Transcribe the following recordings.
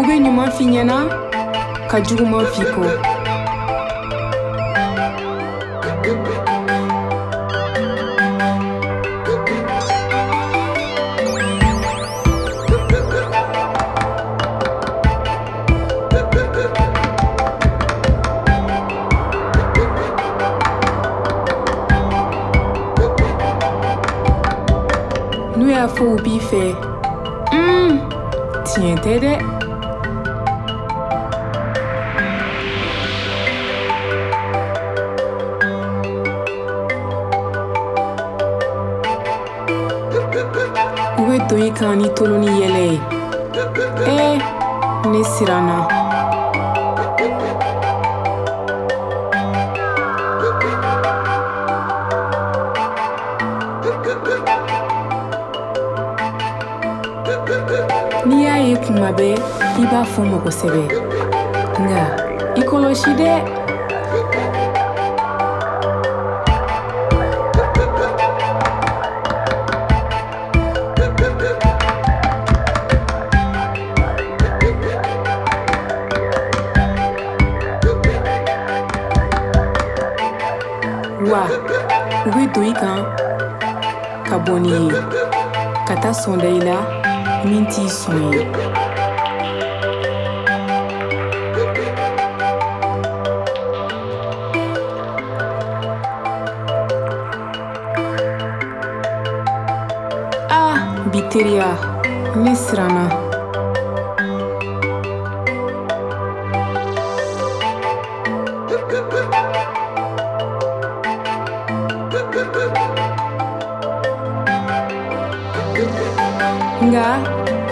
ube inyuma f'inyana kajya uguma fiko Biteria, Misrana. Nga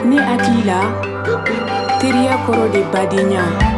ni atila teriak koro koro de badinya.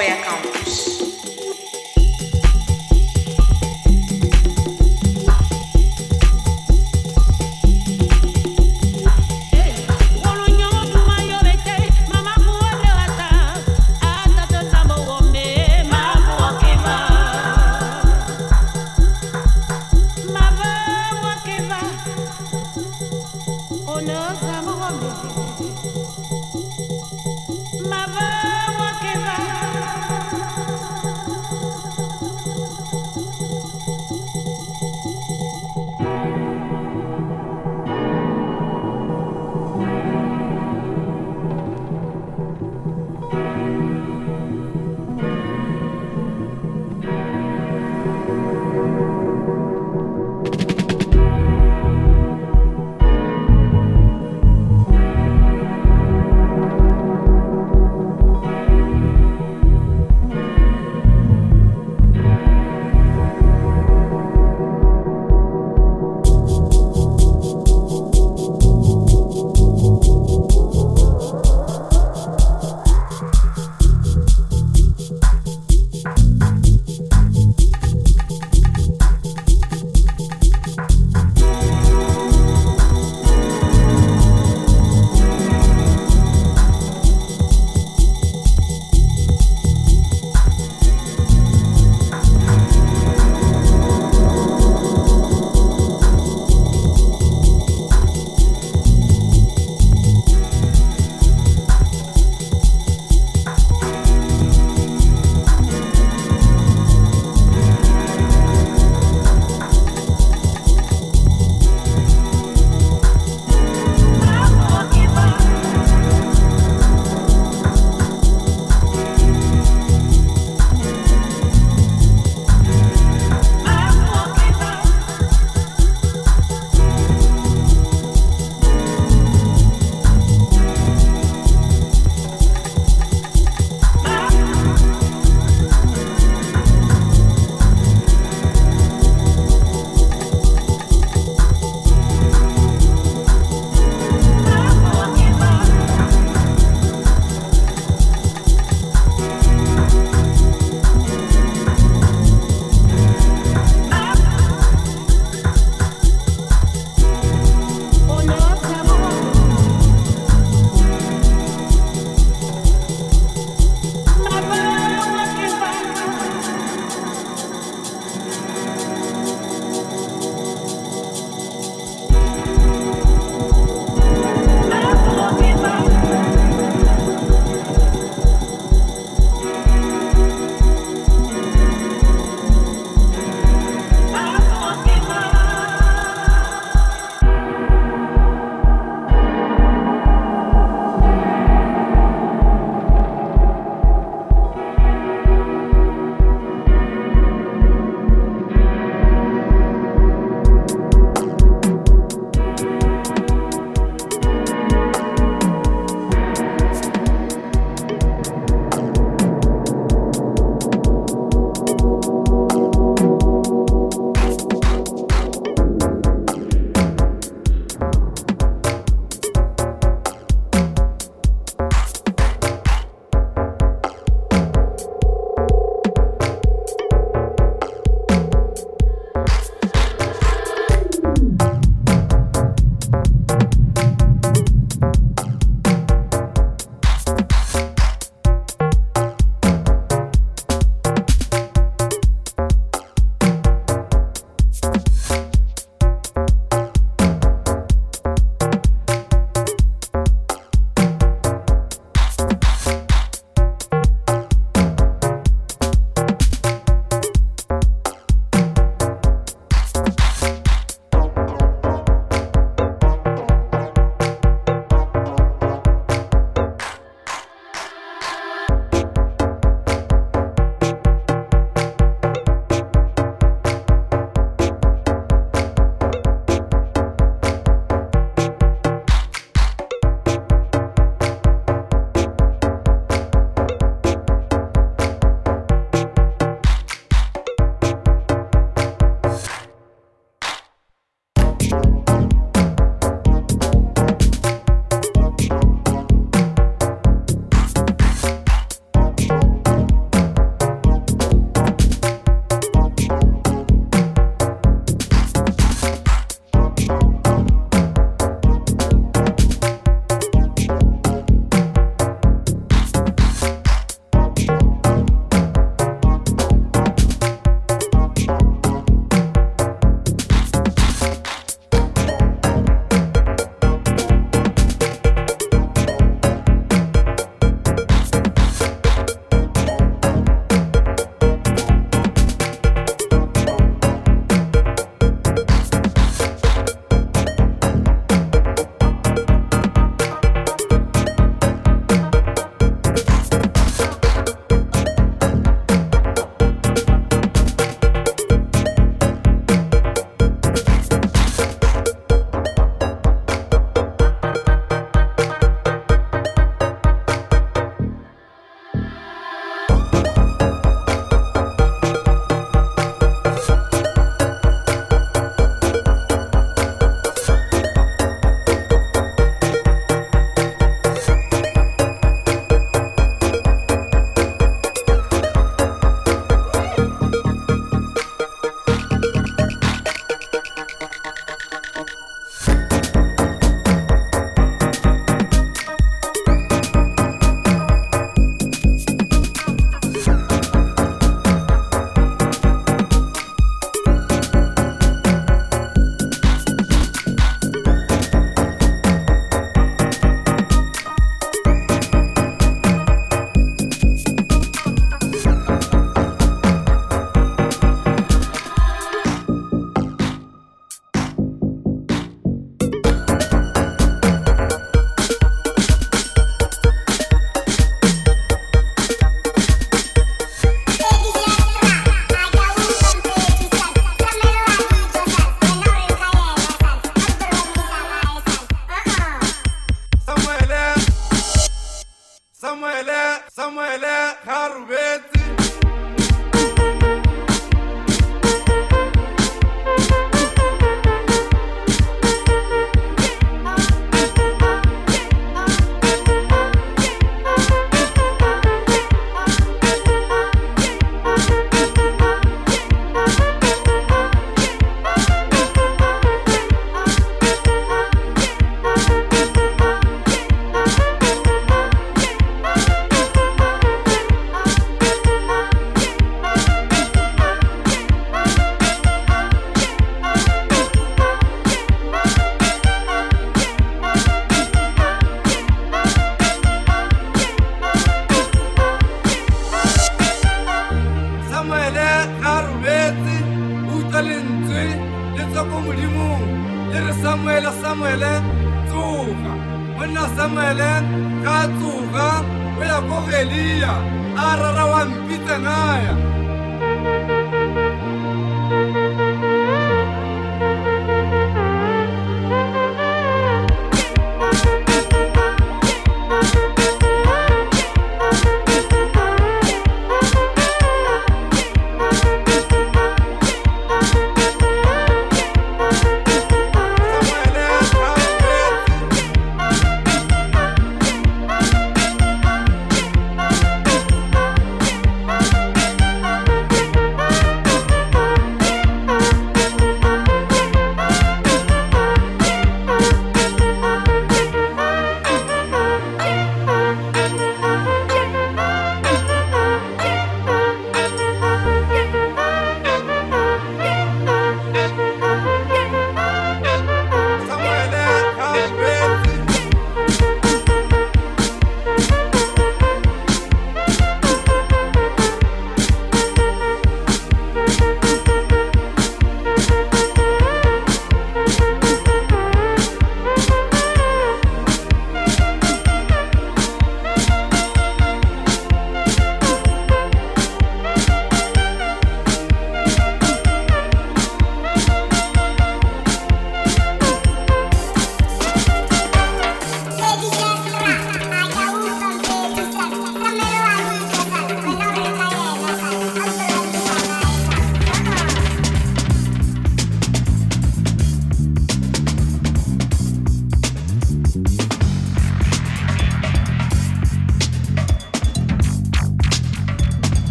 Yeah.